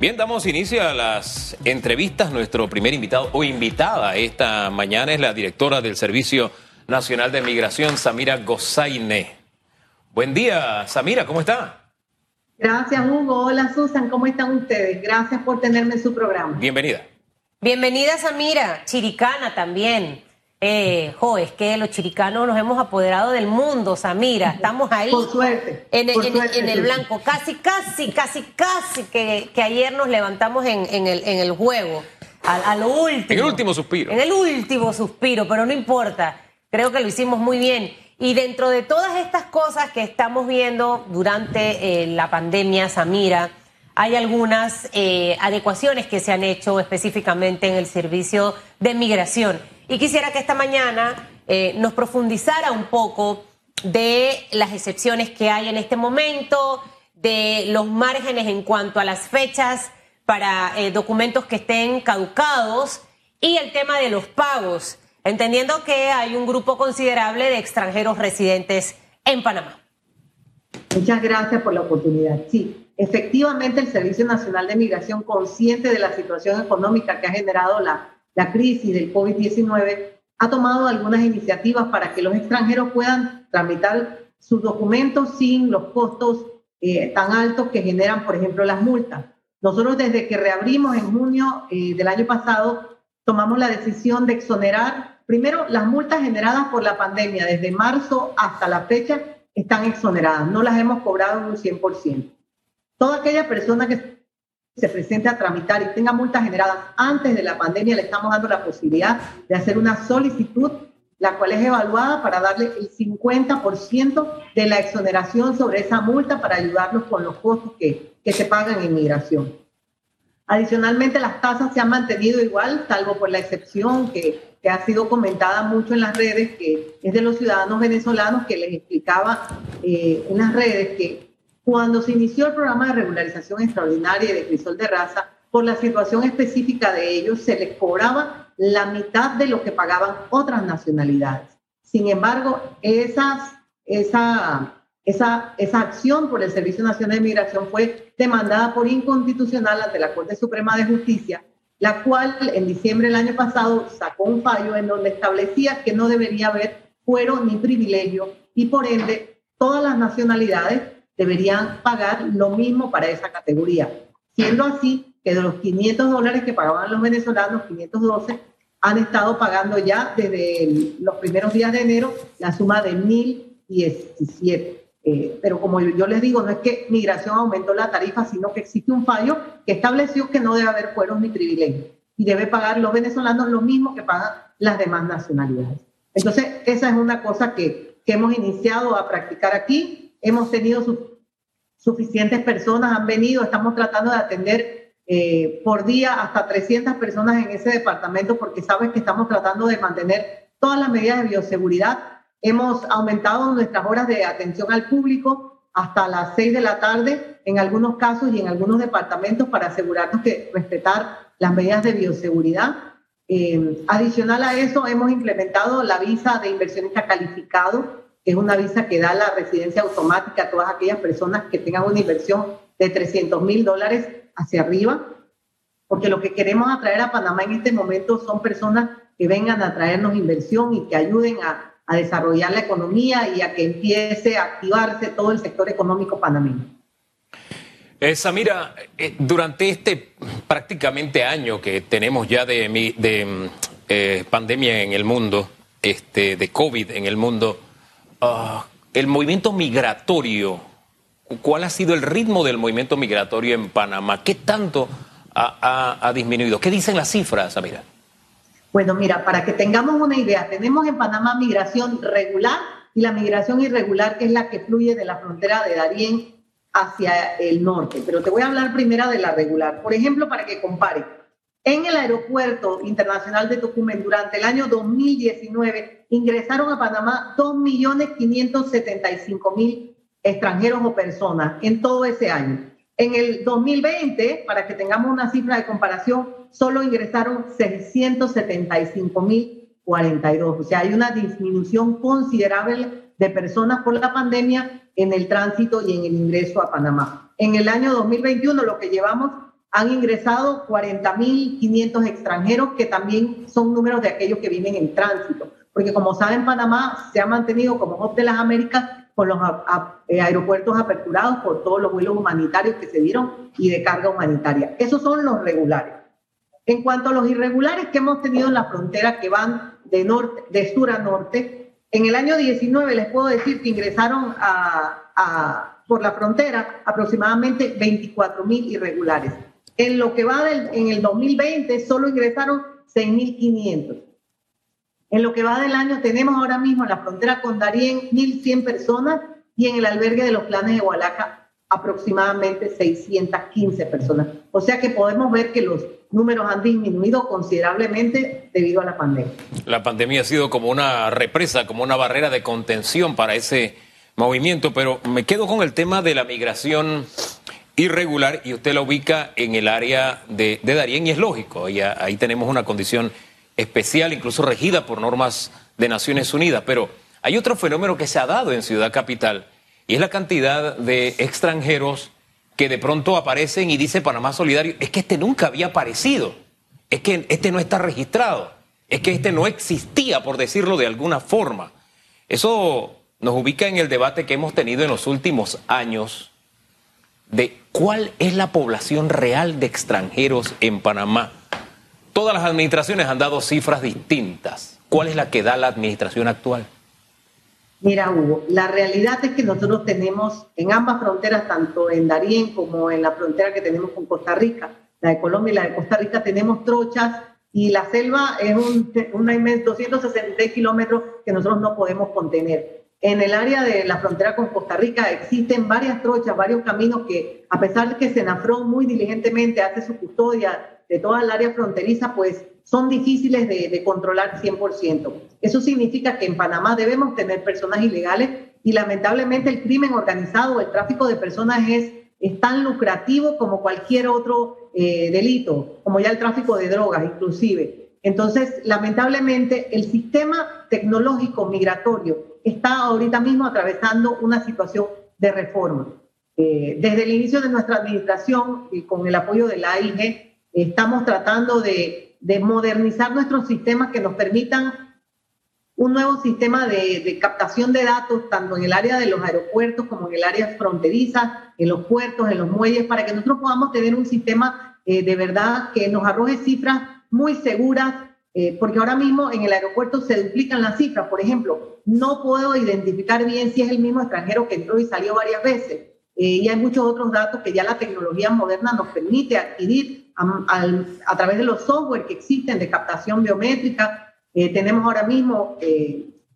Bien, damos inicio a las entrevistas. Nuestro primer invitado o invitada esta mañana es la directora del Servicio Nacional de Migración, Samira Gozaine. Buen día, Samira, ¿cómo está? Gracias, Hugo. Hola, Susan, ¿cómo están ustedes? Gracias por tenerme en su programa. Bienvenida. Bienvenida, Samira. Chiricana también. Eh, jo, es que los chiricanos nos hemos apoderado del mundo, Samira. Estamos ahí. Por suerte. En, por en- suerte, en el blanco. Casi, casi, casi, casi que, que ayer nos levantamos en, en el, en el juego. A, a lo último. En el último suspiro. En el último suspiro, pero no importa. Creo que lo hicimos muy bien. Y dentro de todas estas cosas que estamos viendo durante eh, la pandemia, Samira, hay algunas eh, adecuaciones que se han hecho específicamente en el servicio de migración. Y quisiera que esta mañana eh, nos profundizara un poco de las excepciones que hay en este momento, de los márgenes en cuanto a las fechas para eh, documentos que estén caducados y el tema de los pagos, entendiendo que hay un grupo considerable de extranjeros residentes en Panamá. Muchas gracias por la oportunidad. Sí, efectivamente el Servicio Nacional de Migración, consciente de la situación económica que ha generado la, la crisis del COVID-19, ha tomado algunas iniciativas para que los extranjeros puedan tramitar sus documentos sin los costos eh, tan altos que generan, por ejemplo, las multas. Nosotros desde que reabrimos en junio eh, del año pasado, tomamos la decisión de exonerar, primero, las multas generadas por la pandemia desde marzo hasta la fecha están exoneradas, no las hemos cobrado en un 100%. Toda aquella persona que se presente a tramitar y tenga multas generadas antes de la pandemia, le estamos dando la posibilidad de hacer una solicitud, la cual es evaluada para darle el 50% de la exoneración sobre esa multa para ayudarlos con los costos que, que se pagan en migración. Adicionalmente, las tasas se han mantenido igual, salvo por la excepción que, que ha sido comentada mucho en las redes, que es de los ciudadanos venezolanos, que les explicaba eh, en las redes que cuando se inició el programa de regularización extraordinaria de crisol de raza, por la situación específica de ellos, se les cobraba la mitad de lo que pagaban otras nacionalidades. Sin embargo, esas, esa, esa, esa acción por el Servicio Nacional de Migración fue demandada por inconstitucional ante la Corte Suprema de Justicia, la cual en diciembre del año pasado sacó un fallo en donde establecía que no debería haber fuero ni privilegio y por ende todas las nacionalidades deberían pagar lo mismo para esa categoría. Siendo así que de los 500 dólares que pagaban los venezolanos, 512, han estado pagando ya desde el- los primeros días de enero la suma de 1.017. Eh, pero como yo, yo les digo, no es que migración aumentó la tarifa, sino que existe un fallo que estableció que no debe haber fueros ni privilegios y debe pagar los venezolanos lo mismo que pagan las demás nacionalidades. Entonces, esa es una cosa que, que hemos iniciado a practicar aquí. Hemos tenido su- suficientes personas, han venido, estamos tratando de atender eh, por día hasta 300 personas en ese departamento porque sabes que estamos tratando de mantener todas las medidas de bioseguridad. Hemos aumentado nuestras horas de atención al público hasta las 6 de la tarde en algunos casos y en algunos departamentos para asegurarnos que respetar las medidas de bioseguridad. Eh, adicional a eso, hemos implementado la visa de inversionista calificado, es una visa que da la residencia automática a todas aquellas personas que tengan una inversión de 300 mil dólares hacia arriba, porque lo que queremos atraer a Panamá en este momento son personas que vengan a traernos inversión y que ayuden a, desarrollar la economía y a que empiece a activarse todo el sector económico panameño. Samira, eh, durante este prácticamente año que tenemos ya de, de, mm, eh, pandemia en el mundo, este, de COVID en el mundo, ah, el movimiento migratorio, ¿cuál ha sido el ritmo del movimiento migratorio en Panamá? ¿Qué tanto ha, disminuido? ¿Qué dicen las cifras, Samira? Bueno, mira, para que tengamos una idea, tenemos en Panamá migración regular y la migración irregular, que es la que fluye de la frontera de Darién hacia el norte. Pero te voy a hablar primero de la regular. Por ejemplo, para que compare, en el aeropuerto internacional de Tocumen durante el año 2019 ingresaron a Panamá 2.575.000 extranjeros o personas en todo ese año. En el 2020, para que tengamos una cifra de comparación, solo ingresaron 675.042. O sea, hay una disminución considerable de personas por la pandemia en el tránsito y en el ingreso a Panamá. En el año 2021, lo que llevamos, han ingresado 40.500 extranjeros, que también son números de aquellos que viven en tránsito. Porque como saben, Panamá se ha mantenido como hub de las Américas con los eh, aeropuertos aperturados por todos los vuelos humanitarios que se dieron y de carga humanitaria. Esos son los regulares. En cuanto a los irregulares que hemos tenido en la frontera que van de, norte, de sur a norte, en el año 19 les puedo decir que ingresaron a, por la frontera aproximadamente 24 mil irregulares. En lo que va del, en el 2020 solo ingresaron 6.500. En lo que va del año tenemos ahora mismo en la frontera con Darién 1.100 personas y en el albergue de los planes de Hualaca aproximadamente 615 personas. O sea que podemos ver que los números han disminuido considerablemente debido a la pandemia. La pandemia ha sido como una represa, como una barrera de contención para ese movimiento, pero me quedo con el tema de la migración irregular y usted la ubica en el área de, de Darién y es lógico, ahí tenemos una condición especial, incluso regida por normas de Naciones Unidas, pero hay otro fenómeno que se ha dado en Ciudad Capital y es la cantidad de extranjeros que de pronto aparecen y dice Panamá Solidario, es que este nunca había aparecido, es que este no está registrado, es que este no existía, por decirlo de alguna forma. Eso nos ubica en el debate que hemos tenido en los últimos años de cuál es la población real de extranjeros en Panamá. Todas las administraciones han dado cifras distintas. ¿Cuál es la que da la administración actual? Mira, Hugo, la realidad es que nosotros tenemos en ambas fronteras, tanto en Darién como en la frontera que tenemos con Costa Rica, la de Colombia y la de Costa Rica, tenemos trochas y la selva es un, una inmensa 266 kilómetros que nosotros no podemos contener. En el área de la frontera con Costa Rica existen varias trochas, varios caminos que, a pesar de que Senafrón muy diligentemente hace su custodia de toda el área fronteriza, pues son difíciles de, controlar 100%. Eso significa que en Panamá debemos tener personas ilegales y lamentablemente el crimen organizado, el tráfico de personas es, es tan lucrativo como cualquier otro eh, delito, como ya el tráfico de drogas inclusive. Entonces, lamentablemente, el sistema tecnológico migratorio está ahorita mismo atravesando una situación de reforma. Eh, desde el inicio de nuestra administración, y con el apoyo de la AIG, estamos tratando de, modernizar nuestros sistemas que nos permitan un nuevo sistema de, captación de datos, tanto en el área de los aeropuertos como en el área fronteriza, en los puertos, en los muelles, para que nosotros podamos tener un sistema eh, de verdad que nos arroje cifras muy seguras, eh, porque ahora mismo en el aeropuerto se duplican las cifras. Por ejemplo, no puedo identificar bien si es el mismo extranjero que entró y salió varias veces. Eh, y hay muchos otros datos que ya la tecnología moderna nos permite adquirir a, través de los software que existen de captación biométrica. Eh, tenemos ahora mismo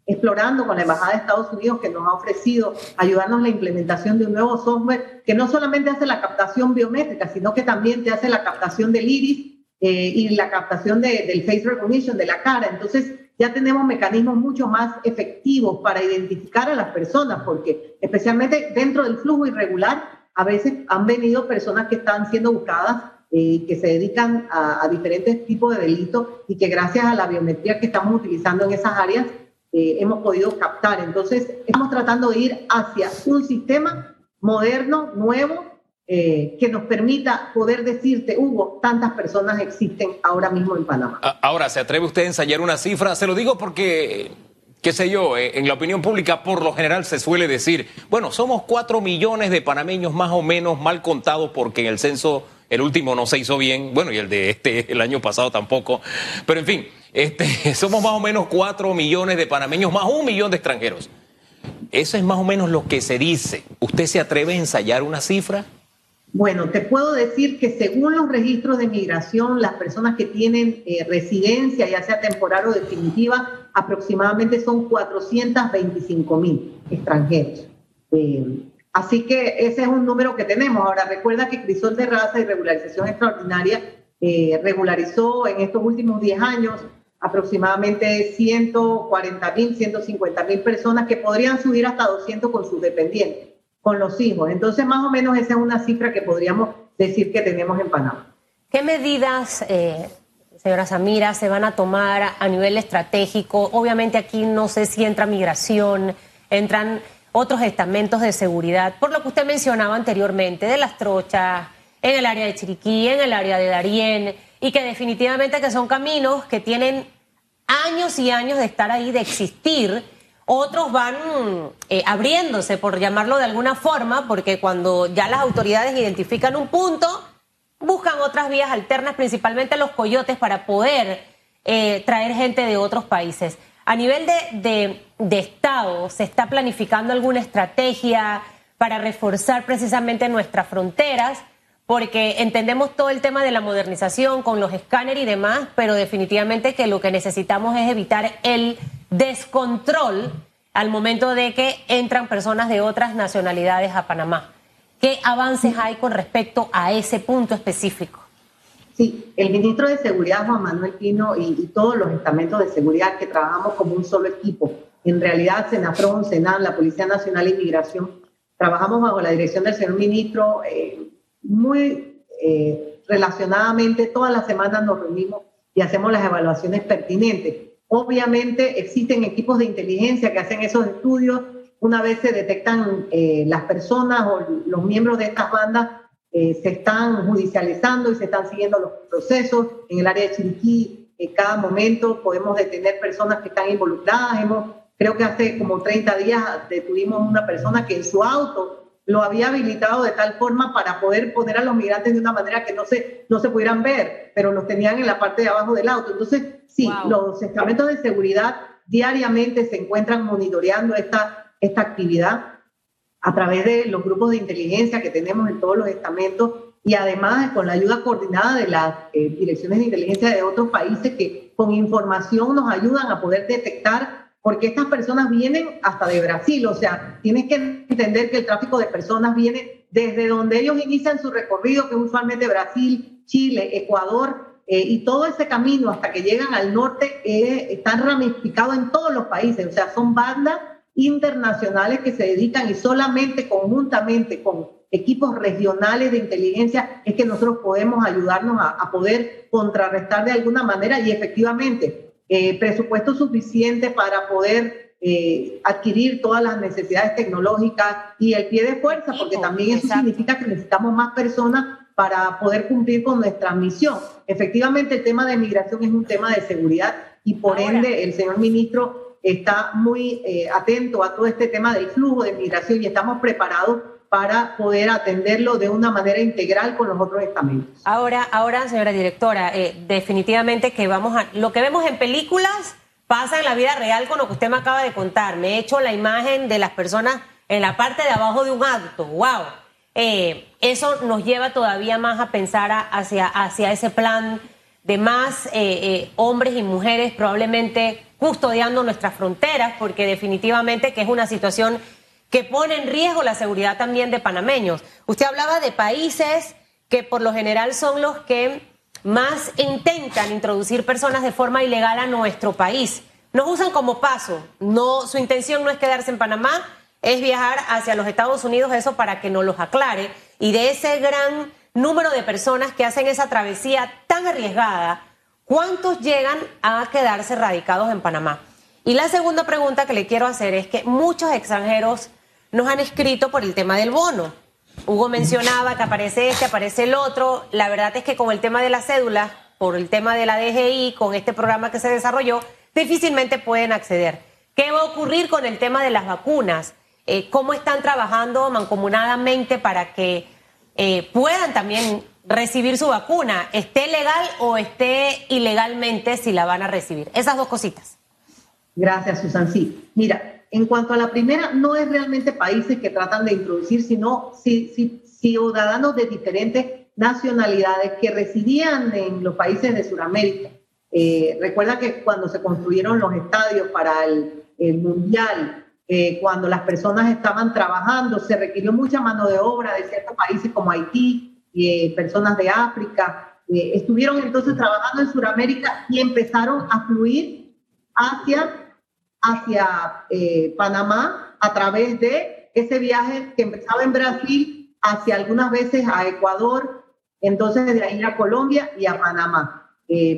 explorando con la Embajada de Estados Unidos que nos ha ofrecido ayudarnos en la implementación de un nuevo software que no solamente hace la captación biométrica, sino que también te hace la captación del iris eh, y la captación del face recognition de la cara. Entonces, ya tenemos mecanismos mucho más efectivos para identificar a las personas, porque especialmente dentro del flujo irregular, a veces han venido personas que están siendo buscadas, eh, que se dedican a, diferentes tipos de delitos y que gracias a la biometría que estamos utilizando en esas áreas, eh, hemos podido captar. Entonces, estamos tratando de ir hacia un sistema moderno, nuevo, eh, que nos permita poder decirte, Hugo, tantas personas existen ahora mismo en Panamá. Ahora, ¿se atreve usted a ensayar una cifra? Se lo digo porque, qué sé yo, eh, en la opinión pública por lo general se suele decir, bueno, somos cuatro millones de panameños más o menos mal contados porque en el censo el último no se hizo bien, bueno, y el de este, el año pasado tampoco, pero en fin, este, somos más o menos cuatro millones de panameños más un millón de extranjeros. Eso es más o menos lo que se dice. ¿Usted se atreve a ensayar una cifra? Bueno, te puedo decir que según los registros de migración, las personas que tienen eh, residencia, ya sea temporal o definitiva, aproximadamente son 425 mil extranjeros. Eh, así que ese es un número que tenemos. Ahora, recuerda que Crisol de Raza y Regularización Extraordinaria eh, regularizó en estos últimos 10 años aproximadamente 140 mil, 150 mil personas que podrían subir hasta 200 con sus dependientes con los hijos. Entonces, más o menos esa es una cifra que podríamos decir que tenemos en Panamá. ¿Qué medidas, eh, señora Samira, se van a tomar a nivel estratégico? Obviamente aquí no sé si entra migración, entran otros estamentos de seguridad, por lo que usted mencionaba anteriormente, de las trochas, en el área de Chiriquí, en el área de Darién, y que definitivamente que son caminos que tienen años y años de estar ahí, de existir. Otros van eh, abriéndose, por llamarlo de alguna forma, porque cuando ya las autoridades identifican un punto, buscan otras vías alternas, principalmente los coyotes, para poder eh, traer gente de otros países. A nivel de, de, Estado, ¿se está planificando alguna estrategia para reforzar precisamente nuestras fronteras? Porque entendemos todo el tema de la modernización con los escáneres y demás, pero definitivamente que lo que necesitamos es evitar el descontrol al momento de que entran personas de otras nacionalidades a Panamá. ¿Qué avances hay con respecto a ese punto específico? Sí, el ministro de Seguridad, Juan Manuel Pino, y, todos los estamentos de seguridad que trabajamos como un solo equipo, en realidad Senafron, Senan, la Policía Nacional de Inmigración, trabajamos bajo la dirección del señor ministro eh, muy eh, relacionadamente, todas las semanas nos reunimos y hacemos las evaluaciones pertinentes. Obviamente existen equipos de inteligencia que hacen esos estudios. Una vez se detectan eh, las personas o los miembros de estas bandas, eh, se están judicializando y se están siguiendo los procesos. En el área de Chiriquí, en cada momento podemos detener personas que están involucradas. Creo que hace como 30 días detuvimos una persona que en su auto lo había habilitado de tal forma para poder poner a los migrantes de una manera que no se, no se pudieran ver, pero los tenían en la parte de abajo del auto. Entonces, sí, los estamentos de seguridad diariamente se encuentran monitoreando esta, esta actividad a través de los grupos de inteligencia que tenemos en todos los estamentos y además con la ayuda coordinada de las eh, direcciones de inteligencia de otros países que con información nos ayudan a poder detectar, porque estas personas vienen hasta de Brasil, o sea, tienes que entender que el tráfico de personas viene desde donde ellos inician su recorrido, que es usualmente Brasil, Chile, Ecuador, eh, y todo ese camino hasta que llegan al norte eh, están ramificados en todos los países, o sea, son bandas internacionales que se dedican y solamente conjuntamente con equipos regionales de inteligencia es que nosotros podemos ayudarnos a, poder contrarrestar de alguna manera y efectivamente eh, presupuesto suficiente para poder eh, adquirir todas las necesidades tecnológicas y el pie de fuerza, porque también eso significa que necesitamos más personas para poder cumplir con nuestra misión. Efectivamente, el tema de migración es un tema de seguridad y por ende el señor ministro está muy eh, atento a todo este tema del flujo de migración y estamos preparados para poder atenderlo de una manera integral con los otros estamentos. Ahora, ahora señora directora, eh, definitivamente que vamos a... Lo que vemos en películas pasa en la vida real con lo que usted me acaba de contar. Me he hecho la imagen de las personas en la parte de abajo de un acto. ¡Wow! Eh, eso nos lleva todavía más a pensar hacia, hacia ese plan de más hombres y mujeres probablemente custodiando nuestras fronteras, porque definitivamente que es una situación que pone en riesgo la seguridad también de panameños. Usted hablaba de países que por lo general son los que más intentan introducir personas de forma ilegal a nuestro país. Nos usan como paso. No, su intención no es quedarse en Panamá, es viajar hacia los Estados Unidos, eso para que nos los aclare. Y de ese gran número de personas que hacen esa travesía tan arriesgada, ¿Cuántos llegan a quedarse radicados en Panamá? Y la segunda pregunta que le quiero hacer es que muchos extranjeros nos han escrito por el tema del bono. Hugo mencionaba que aparece este, aparece el otro. La verdad es que con el tema de la cédula, por el tema de la DGI, con este programa que se desarrolló, difícilmente pueden acceder. ¿Qué va a ocurrir con el tema de las vacunas? Eh, ¿Cómo están trabajando mancomunadamente para que eh, puedan también recibir su vacuna, esté legal o esté ilegalmente si la van a recibir. Esas dos cositas. Gracias, Susan. Sí, mira, en cuanto a la primera, no es realmente países que tratan de introducir, sino ciudadanos de diferentes nacionalidades que residían en los países de Sudamérica. Eh, recuerda que cuando se construyeron los estadios para el, Mundial, eh, cuando las personas estaban trabajando, se requirió mucha mano de obra de ciertos países como Haití, eh, personas de África, eh, estuvieron entonces trabajando en Sudamérica y empezaron a fluir hacia, hacia eh, Panamá a través de ese viaje que empezaba en Brasil hacia algunas veces a Ecuador, entonces de ahí a Colombia y a Panamá,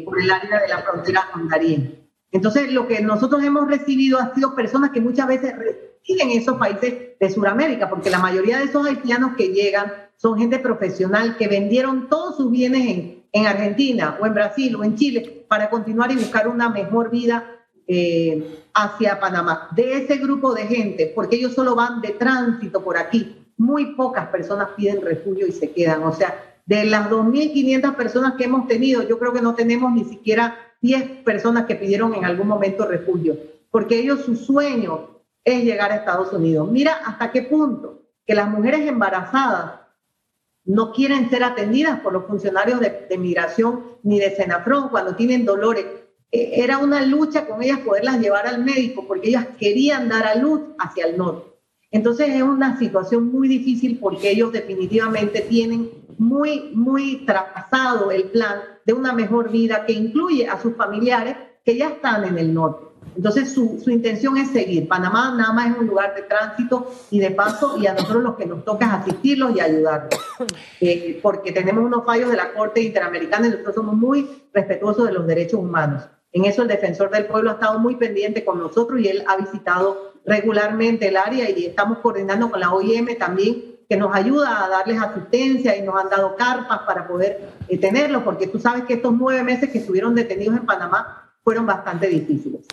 por el área de la frontera con Darién. Entonces, lo que nosotros hemos recibido ha sido personas que muchas veces residen en esos países de Sudamérica, porque la mayoría de esos haitianos que llegan son gente profesional que vendieron todos sus bienes en, en Argentina o en Brasil o en Chile para continuar y buscar una mejor vida eh, hacia Panamá. De ese grupo de gente, porque ellos solo van de tránsito por aquí, muy pocas personas piden refugio y se quedan. O sea, de las 2.500 personas que hemos tenido, yo creo que no tenemos ni siquiera 10 personas que pidieron en algún momento refugio, porque ellos su sueño es llegar a Estados Unidos. Mira hasta qué punto que las mujeres embarazadas no quieren ser atendidas por los funcionarios de, de migración ni de Senafrón cuando tienen dolores. Era una lucha con ellas poderlas llevar al médico porque ellas querían dar a luz hacia el norte. Entonces es una situación muy difícil porque ellos definitivamente tienen muy, muy trazado el plan de una mejor vida que incluye a sus familiares que ya están en el norte. Entonces su, su, intención es seguir. Panamá nada más es un lugar de tránsito y de paso y a nosotros lo que nos toca es asistirlos y ayudarlos. Eh, porque tenemos unos fallos de la Corte Interamericana y nosotros somos muy respetuosos de los derechos humanos. En eso el defensor del pueblo ha estado muy pendiente con nosotros y él ha visitado regularmente el área y estamos coordinando con la OIM también que nos ayuda a darles asistencia y nos han dado carpas para poder eh, tenerlo, porque tú sabes que estos nueve meses que estuvieron detenidos en Panamá fueron bastante difíciles.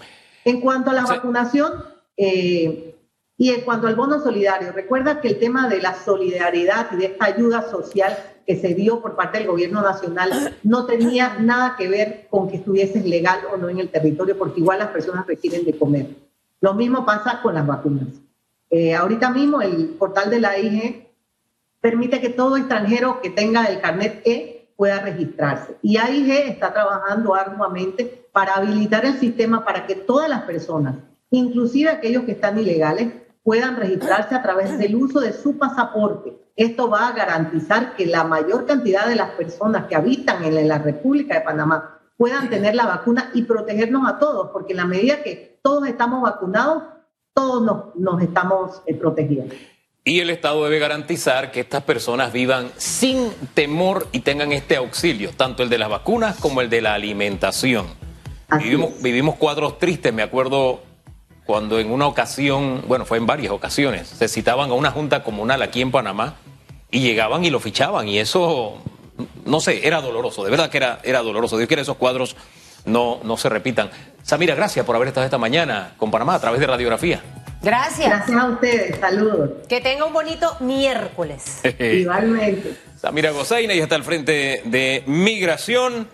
En cuanto a la sí. vacunación eh, y en cuanto al bono solidario, recuerda que el tema de la solidaridad y de esta ayuda social que se dio por parte del gobierno nacional no tenía nada que ver con que estuvieses legal o no en el territorio, porque igual las personas requieren de comer. Lo mismo pasa con las vacunas. Eh, ahorita mismo el portal de la IG permite que todo extranjero que tenga el carnet E pueda registrarse. Y AIG está trabajando arduamente para habilitar el sistema para que todas las personas, inclusive aquellos que están ilegales, puedan registrarse a través del uso de su pasaporte. Esto va a garantizar que la mayor cantidad de las personas que habitan en la República de Panamá puedan tener la vacuna y protegernos a todos, porque en la medida que todos estamos vacunados, todos nos, nos estamos eh, protegiendo. Y el Estado debe garantizar que estas personas vivan sin temor y tengan este auxilio, tanto el de las vacunas como el de la alimentación. Vivimos, vivimos, cuadros tristes, me acuerdo cuando en una ocasión, bueno, fue en varias ocasiones, se citaban a una junta comunal aquí en Panamá y llegaban y lo fichaban y eso, no sé, era doloroso, de verdad que era, era doloroso. Dios quiere esos cuadros no, no se repitan. Samira, gracias por haber estado esta mañana con Panamá a través de Radiografía. Gracias. Gracias a ustedes, saludos. Que tenga un bonito miércoles. Igualmente. Samira Gozaina y está al frente de Migración.